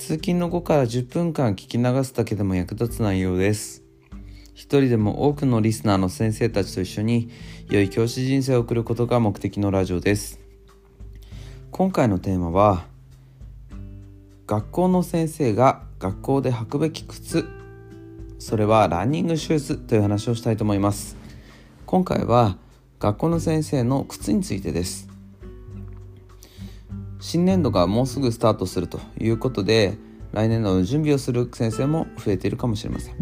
通勤の後から10分間聞き流すだけでも役立つ内容です。一人でも多くのリスナーの先生たちと一緒に良い教師人生を送ることが目的のラジオです。今回のテーマは学校の先生が学校で履くべき靴それはランニングシューズという話をしたいと思います今回は学校の先生の靴についてです新年度がもうすぐスタートするということで来年度の準備をする先生も増えているかもしれません。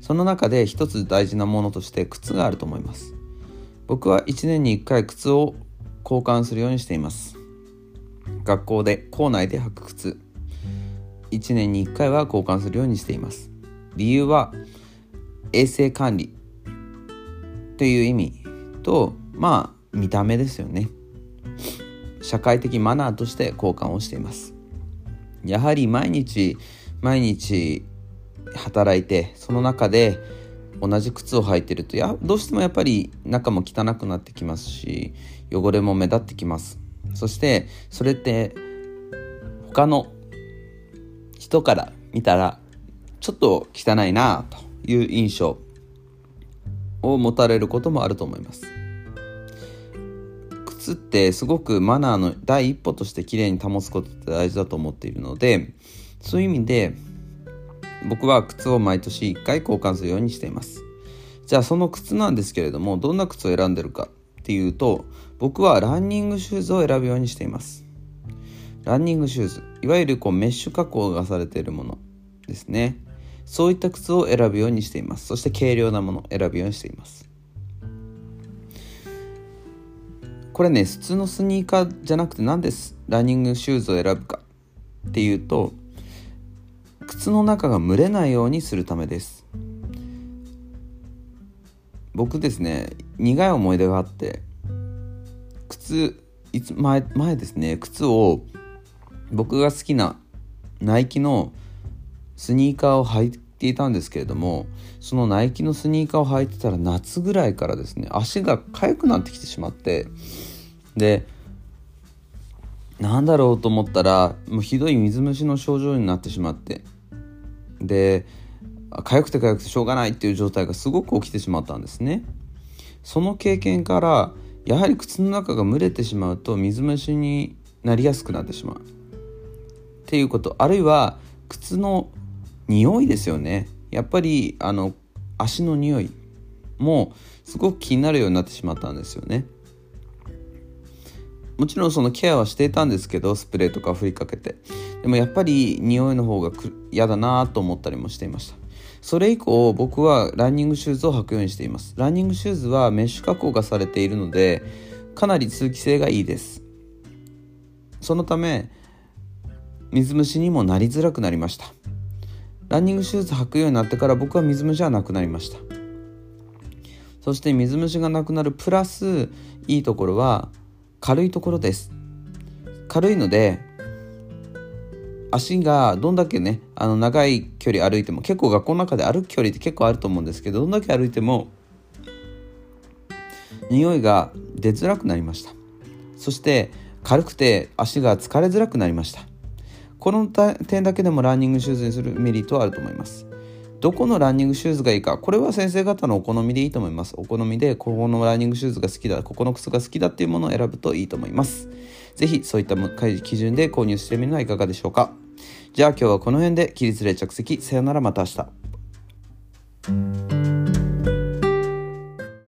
その中で一つ大事なものとして靴があると思います。僕は1年に1回靴を交換するようにしています。学校で校内で履く靴。1年に1回は交換するようにしています。理由は衛生管理という意味とまあ見た目ですよね。社会的マナーとして交換をしています。やはり毎日毎日働いてその中で同じ靴を履いてるとやどうしてもやっぱり中も汚くなってきますし汚れも目立ってきます。そしてそれって他の人から見たらちょっと汚いなという印象を持たれることもあると思います。ってすごくマナーの第一歩としてきれいに保つことって大事だと思っているのでそういう意味で僕は靴を毎年1回交換するようにしています。じゃあその靴なんですけれどもどんな靴を選んでるかっていうと僕はランニングシューズを選ぶようにしています。ランニングシューズ。いわゆるこうメッシュ加工がされているものですね。そういった靴を選ぶようにしています。そして軽量なものを選ぶようにしています。これね普通のスニーカーじゃなくて何でランニングシューズを選ぶか。っていうと靴の中が蒸れないようにするためです。僕ですね苦い思い出があって靴いつ前前ですね靴を僕が好きなナイキのスニーカーを履ていたんですけれどもそのナイキのスニーカーを履いてたら夏ぐらいからですね足が痒くなってきてしまってでなんだろうと思ったらもうひどい水虫の症状になってしまってで痒くて痒くてしょうがないっていう状態がすごく起きてしまったんですね。その経験からやはり靴の中が蒸れてしまうと水虫になりやすくなってしまう。っていうことあるいは靴の匂いですよね。やっぱりあの足の匂いもすごく気になるようになってしまったんですよね。もちろんそのケアはしていたんですけどスプレーとか振りかけて。でもやっぱり匂いの方が嫌だなと思ったりもしていました。それ以降僕はランニングシューズを履くようにしています。ランニングシューズはメッシュ加工がされているのでかなり通気性がいいです。そのため水虫にもなりづらくなりました。ランニングシューズ履くようになってから僕は水虫はなくなりました。そして水虫がなくなるプラスいいところは軽いところです。軽いので足がどんだけねあの長い距離歩いても結構学校の中で歩く距離って結構あると思うんですけどどんだけ歩いても匂いが出づらくなりました。そして軽くて足が疲れづらくなりました。この点だけでもランニングシューズにするメリットはあると思います。どこのランニングシューズがいいかこれは先生方のお好みでいいと思います。お好みでここのランニングシューズが好きだここの靴が好きだっていうものを選ぶといいと思います。是非そういった基準で購入してみるのはいかがでしょうか。じゃあ今日はこの辺で起立例着席。さよならまた明日。